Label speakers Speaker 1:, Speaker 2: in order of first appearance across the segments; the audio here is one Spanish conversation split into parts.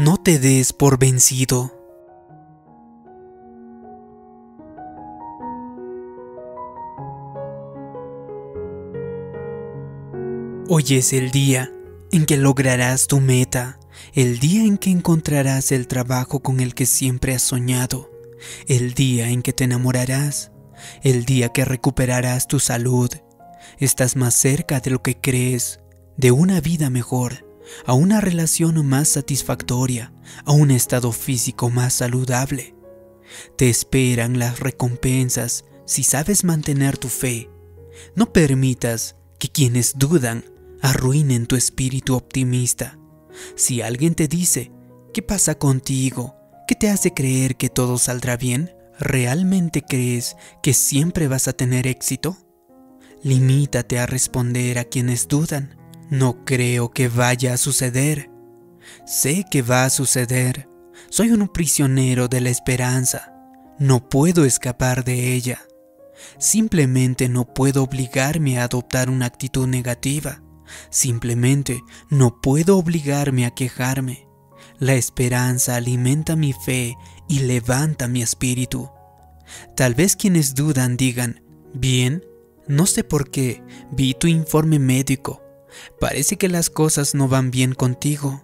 Speaker 1: No te des por vencido. Hoy es el día en que lograrás tu meta, el día en que encontrarás el trabajo con el que siempre has soñado, el día en que te enamorarás, el día que recuperarás tu salud. Estás más cerca de lo que crees, de una vida mejor a una relación más satisfactoria, a un estado físico más saludable. Te esperan las recompensas si sabes mantener tu fe. No permitas que quienes dudan arruinen tu espíritu optimista. Si alguien te dice, ¿qué pasa contigo? ¿Qué te hace creer que todo saldrá bien? ¿Realmente crees que siempre vas a tener éxito? Limítate a responder a quienes dudan. No creo que vaya a suceder. Sé que va a suceder. Soy un prisionero de la esperanza. No puedo escapar de ella. Simplemente no puedo obligarme a adoptar una actitud negativa. Simplemente no puedo obligarme a quejarme. La esperanza alimenta mi fe y levanta mi espíritu. Tal vez quienes dudan digan, bien, no sé por qué, vi tu informe médico, Parece que las cosas no van bien contigo.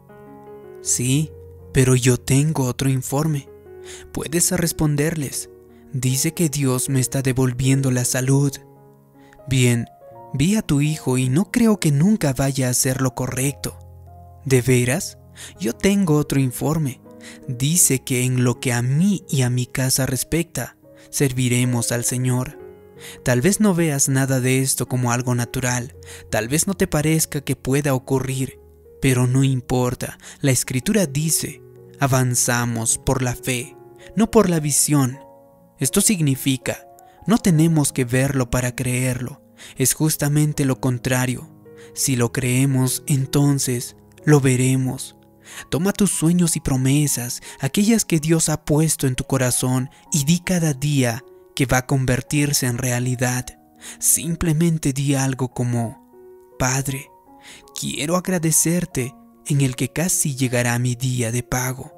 Speaker 1: Sí, pero yo tengo otro informe. Puedes responderles. Dice que Dios me está devolviendo la salud. Bien, vi a tu hijo y no creo que nunca vaya a hacer lo correcto. ¿De veras? Yo tengo otro informe. Dice que en lo que a mí y a mi casa respecta, serviremos al Señor. Tal vez no veas nada de esto como algo natural, tal vez no te parezca que pueda ocurrir, pero no importa, la escritura dice, avanzamos por la fe, no por la visión. Esto significa, no tenemos que verlo para creerlo, es justamente lo contrario. Si lo creemos, entonces lo veremos. Toma tus sueños y promesas, aquellas que Dios ha puesto en tu corazón, y di cada día que va a convertirse en realidad. Simplemente di algo como, Padre, quiero agradecerte en el que casi llegará mi día de pago.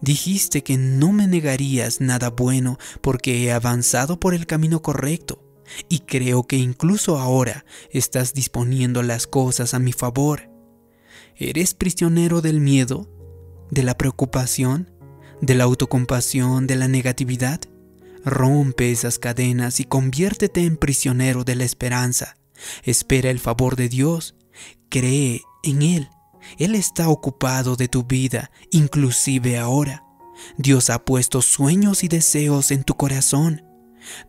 Speaker 1: Dijiste que no me negarías nada bueno porque he avanzado por el camino correcto y creo que incluso ahora estás disponiendo las cosas a mi favor. ¿Eres prisionero del miedo, de la preocupación, de la autocompasión, de la negatividad? Rompe esas cadenas y conviértete en prisionero de la esperanza. Espera el favor de Dios. Cree en Él. Él está ocupado de tu vida, inclusive ahora. Dios ha puesto sueños y deseos en tu corazón.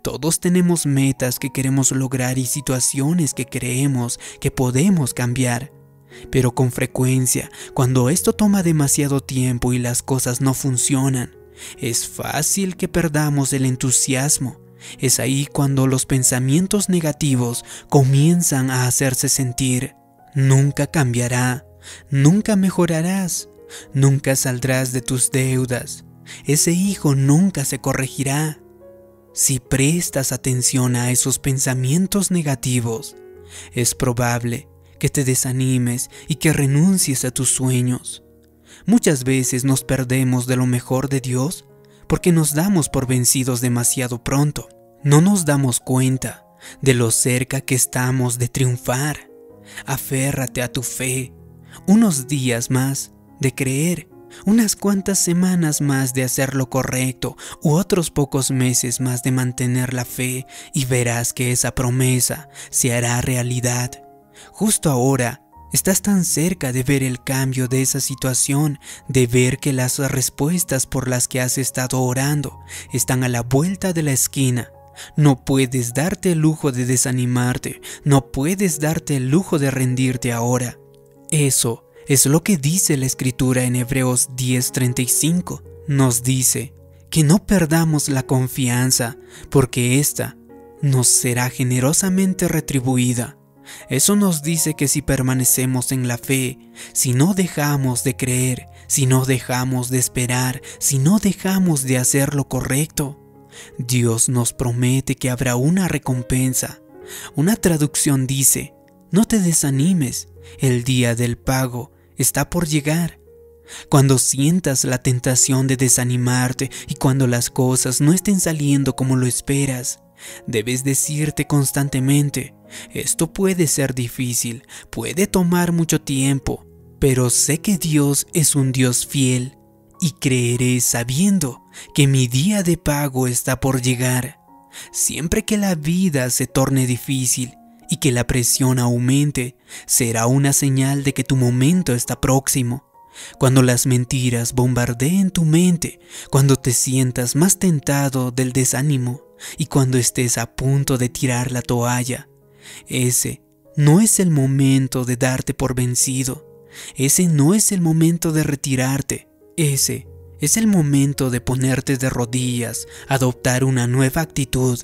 Speaker 1: Todos tenemos metas que queremos lograr y situaciones que creemos que podemos cambiar. Pero con frecuencia, cuando esto toma demasiado tiempo y las cosas no funcionan, es fácil que perdamos el entusiasmo. Es ahí cuando los pensamientos negativos comienzan a hacerse sentir. Nunca cambiará, nunca mejorarás, nunca saldrás de tus deudas. Ese hijo nunca se corregirá. Si prestas atención a esos pensamientos negativos, es probable que te desanimes y que renuncies a tus sueños. Muchas veces nos perdemos de lo mejor de Dios porque nos damos por vencidos demasiado pronto. No nos damos cuenta de lo cerca que estamos de triunfar. Aférrate a tu fe. Unos días más de creer, unas cuantas semanas más de hacer lo correcto u otros pocos meses más de mantener la fe y verás que esa promesa se hará realidad. Justo ahora Estás tan cerca de ver el cambio de esa situación, de ver que las respuestas por las que has estado orando están a la vuelta de la esquina. No puedes darte el lujo de desanimarte, no puedes darte el lujo de rendirte ahora. Eso es lo que dice la escritura en Hebreos 10:35. Nos dice que no perdamos la confianza, porque ésta nos será generosamente retribuida. Eso nos dice que si permanecemos en la fe, si no dejamos de creer, si no dejamos de esperar, si no dejamos de hacer lo correcto, Dios nos promete que habrá una recompensa. Una traducción dice, no te desanimes, el día del pago está por llegar. cuando sientas la tentación de desanimarte y cuando las cosas no estén saliendo como lo esperas, debes decirte constantemente, esto puede ser difícil, puede tomar mucho tiempo, pero sé que Dios es un Dios fiel y creeré sabiendo que mi día de pago está por llegar. Siempre que la vida se torne difícil y que la presión aumente, será una señal de que tu momento está próximo. Cuando las mentiras bombardeen tu mente, cuando te sientas más tentado del desánimo y cuando estés a punto de tirar la toalla, ese no es el momento de darte por vencido, ese no es el momento de retirarte, ese es el momento de ponerte de rodillas, adoptar una nueva actitud.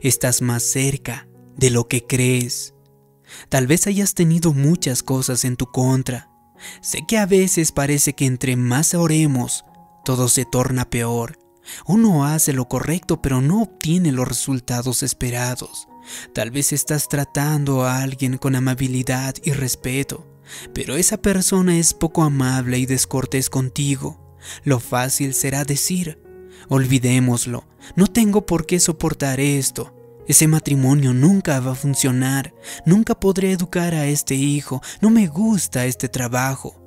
Speaker 1: Estás más cerca de lo que crees. Tal vez hayas tenido muchas cosas en tu contra, Sé que a veces parece que entre más oremos, todo se torna peor. Uno hace lo correcto pero no obtiene los resultados esperados. Tal vez estás tratando a alguien con amabilidad y respeto, pero esa persona es poco amable y descortés contigo. Lo fácil será decir, olvidémoslo, no tengo por qué soportar esto. Ese matrimonio nunca va a funcionar, nunca podré educar a este hijo, no me gusta este trabajo.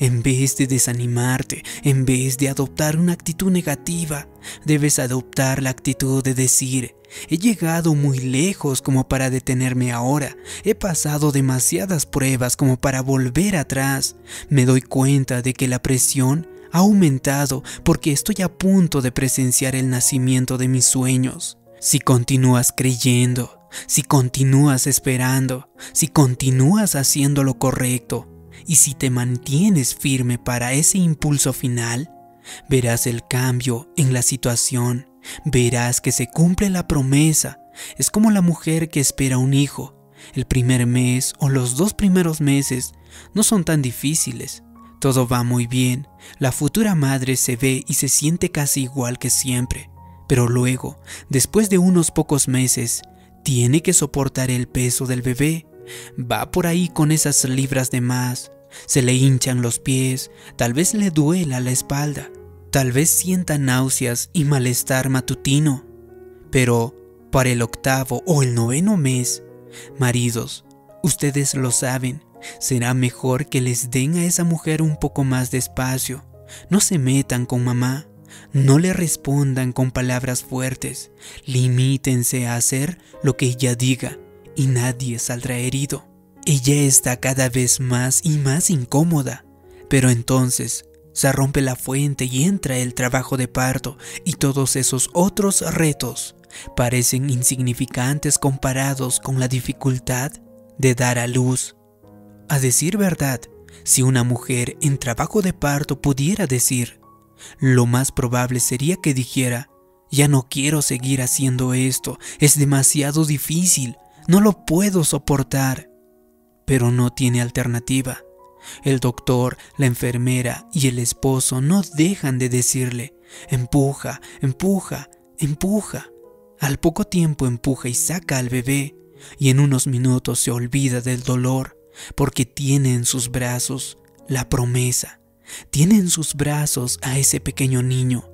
Speaker 1: En vez de desanimarte, en vez de adoptar una actitud negativa, debes adoptar la actitud de decir, he llegado muy lejos como para detenerme ahora, he pasado demasiadas pruebas como para volver atrás, me doy cuenta de que la presión ha aumentado porque estoy a punto de presenciar el nacimiento de mis sueños. Si continúas creyendo, si continúas esperando, si continúas haciendo lo correcto y si te mantienes firme para ese impulso final, verás el cambio en la situación, verás que se cumple la promesa. Es como la mujer que espera un hijo. El primer mes o los dos primeros meses no son tan difíciles. Todo va muy bien. La futura madre se ve y se siente casi igual que siempre. Pero luego, después de unos pocos meses, tiene que soportar el peso del bebé. Va por ahí con esas libras de más. Se le hinchan los pies, tal vez le duela la espalda, tal vez sienta náuseas y malestar matutino. Pero para el octavo o el noveno mes, maridos, ustedes lo saben, será mejor que les den a esa mujer un poco más de espacio. No se metan con mamá. No le respondan con palabras fuertes, limítense a hacer lo que ella diga y nadie saldrá herido. Ella está cada vez más y más incómoda, pero entonces se rompe la fuente y entra el trabajo de parto y todos esos otros retos parecen insignificantes comparados con la dificultad de dar a luz. A decir verdad, si una mujer en trabajo de parto pudiera decir, lo más probable sería que dijera, ya no quiero seguir haciendo esto, es demasiado difícil, no lo puedo soportar. Pero no tiene alternativa. El doctor, la enfermera y el esposo no dejan de decirle, empuja, empuja, empuja. Al poco tiempo empuja y saca al bebé, y en unos minutos se olvida del dolor, porque tiene en sus brazos la promesa tiene en sus brazos a ese pequeño niño.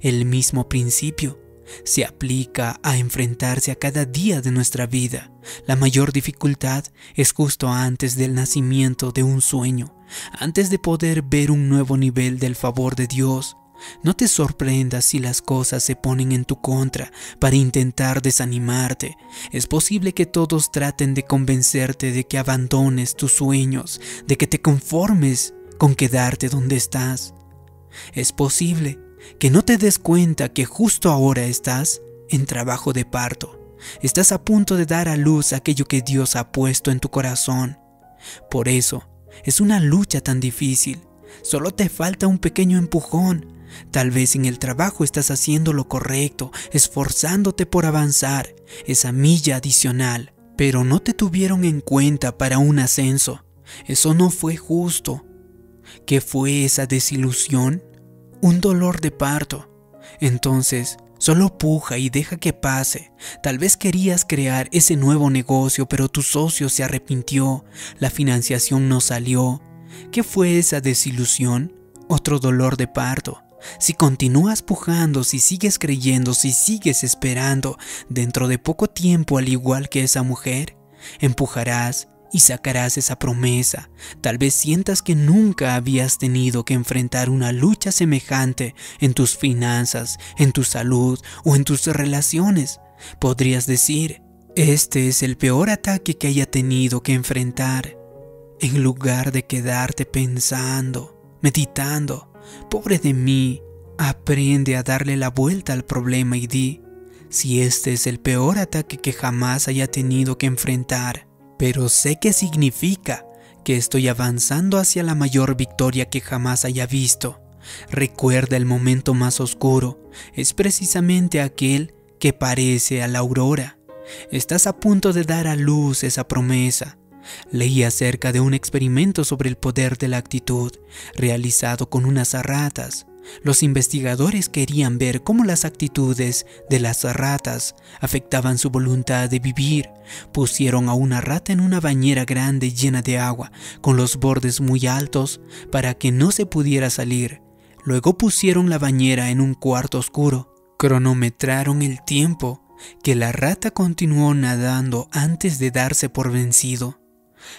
Speaker 1: El mismo principio se aplica a enfrentarse a cada día de nuestra vida. La mayor dificultad es justo antes del nacimiento de un sueño, antes de poder ver un nuevo nivel del favor de Dios. No te sorprendas si las cosas se ponen en tu contra para intentar desanimarte. Es posible que todos traten de convencerte de que abandones tus sueños, de que te conformes con quedarte donde estás. Es posible que no te des cuenta que justo ahora estás en trabajo de parto. Estás a punto de dar a luz aquello que Dios ha puesto en tu corazón. Por eso, es una lucha tan difícil. Solo te falta un pequeño empujón. Tal vez en el trabajo estás haciendo lo correcto, esforzándote por avanzar, esa milla adicional, pero no te tuvieron en cuenta para un ascenso. Eso no fue justo. ¿Qué fue esa desilusión? Un dolor de parto. Entonces, solo puja y deja que pase. Tal vez querías crear ese nuevo negocio, pero tu socio se arrepintió, la financiación no salió. ¿Qué fue esa desilusión? otro dolor de parto. Si continúas pujando, si sigues creyendo, si sigues esperando, dentro de poco tiempo, al igual que esa mujer, empujarás y sacarás esa promesa. Tal vez sientas que nunca habías tenido que enfrentar una lucha semejante en tus finanzas, en tu salud o en tus relaciones. Podrías decir, este es el peor ataque que haya tenido que enfrentar. En lugar de quedarte pensando, meditando, pobre de mí, aprende a darle la vuelta al problema y di, si este es el peor ataque que jamás haya tenido que enfrentar, pero sé que significa que estoy avanzando hacia la mayor victoria que jamás haya visto. Recuerda el momento más oscuro, es precisamente aquel que parece a la aurora. Estás a punto de dar a luz esa promesa. Leí acerca de un experimento sobre el poder de la actitud, realizado con unas ratas. Los investigadores querían ver cómo las actitudes de las ratas afectaban su voluntad de vivir. Pusieron a una rata en una bañera grande llena de agua, con los bordes muy altos, para que no se pudiera salir. Luego pusieron la bañera en un cuarto oscuro. Cronometraron el tiempo que la rata continuó nadando antes de darse por vencido.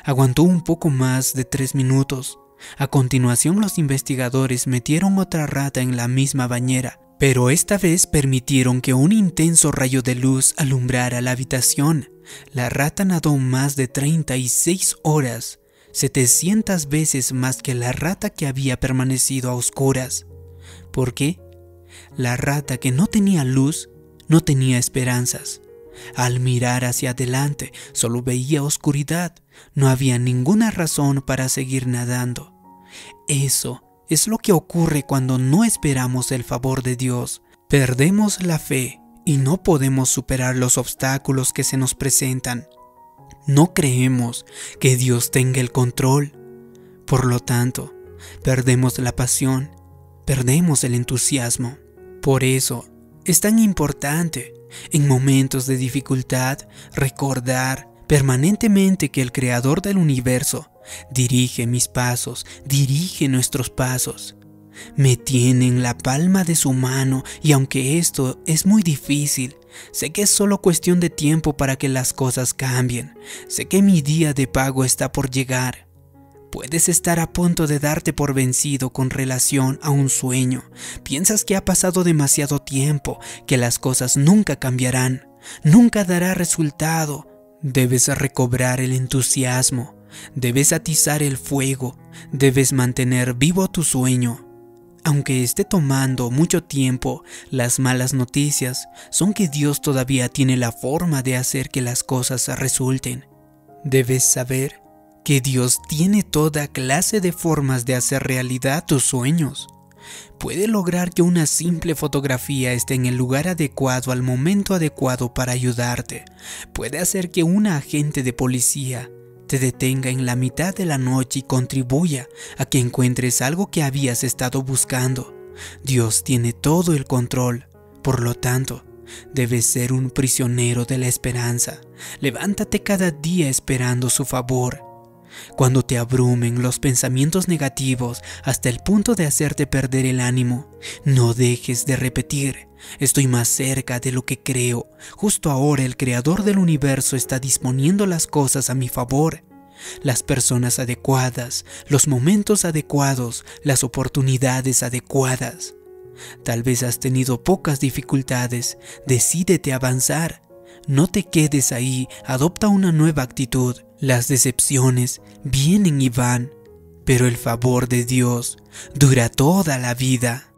Speaker 1: Aguantó un poco más de tres minutos. A continuación los investigadores metieron otra rata en la misma bañera, pero esta vez permitieron que un intenso rayo de luz alumbrara la habitación. La rata nadó más de 36 horas, 700 veces más que la rata que había permanecido a oscuras. ¿Por qué? La rata que no tenía luz no tenía esperanzas. Al mirar hacia adelante solo veía oscuridad, no había ninguna razón para seguir nadando. Eso es lo que ocurre cuando no esperamos el favor de Dios. Perdemos la fe y no podemos superar los obstáculos que se nos presentan. No creemos que Dios tenga el control. Por lo tanto, perdemos la pasión, perdemos el entusiasmo. Por eso es tan importante en momentos de dificultad recordar permanentemente que el Creador del universo dirige mis pasos, dirige nuestros pasos. Me tiene en la palma de su mano y aunque esto es muy difícil, sé que es solo cuestión de tiempo para que las cosas cambien. Sé que mi día de pago está por llegar. Puedes estar a punto de darte por vencido con relación a un sueño. Piensas que ha pasado demasiado tiempo, que las cosas nunca cambiarán, nunca dará resultado. Debes recobrar el entusiasmo, debes atizar el fuego, debes mantener vivo tu sueño. Aunque esté tomando mucho tiempo, las malas noticias son que Dios todavía tiene la forma de hacer que las cosas resulten. Debes saber que Dios tiene toda clase de formas de hacer realidad tus sueños. Puede lograr que una simple fotografía esté en el lugar adecuado al momento adecuado para ayudarte. Puede hacer que un agente de policía te detenga en la mitad de la noche y contribuya a que encuentres algo que habías estado buscando. Dios tiene todo el control. Por lo tanto, debes ser un prisionero de la esperanza. Levántate cada día esperando su favor cuando te abrumen los pensamientos negativos hasta el punto de hacerte perder el ánimo, no dejes de repetir, estoy más cerca de lo que creo, justo ahora el creador del universo está disponiendo las cosas a mi favor. Las personas adecuadas, los momentos adecuados, las oportunidades adecuadas. Tal vez has tenido pocas dificultades, decídete avanzar. No te quedes ahí, adopta una nueva actitud. Las decepciones vienen y van, pero el favor de Dios dura toda la vida.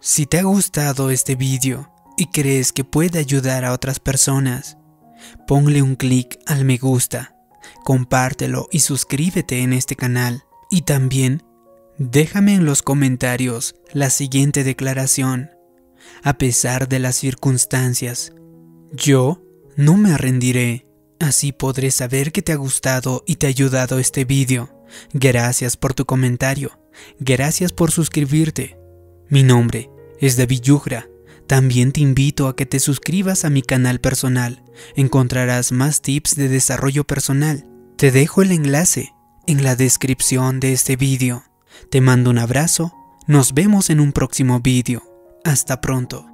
Speaker 1: Si te ha gustado este vídeo y crees que puede ayudar a otras personas, ponle un clic al me gusta, compártelo y suscríbete en este canal. Y también déjame en los comentarios la siguiente declaración. A pesar de las circunstancias, yo no me rendiré. Así podré saber que te ha gustado y te ha ayudado este vídeo. Gracias por tu comentario. Gracias por suscribirte. Mi nombre es David Yugra. También te invito a que te suscribas a mi canal personal. Encontrarás más tips de desarrollo personal. Te dejo el enlace en la descripción de este vídeo. Te mando un abrazo, nos vemos en un próximo vídeo. Hasta pronto.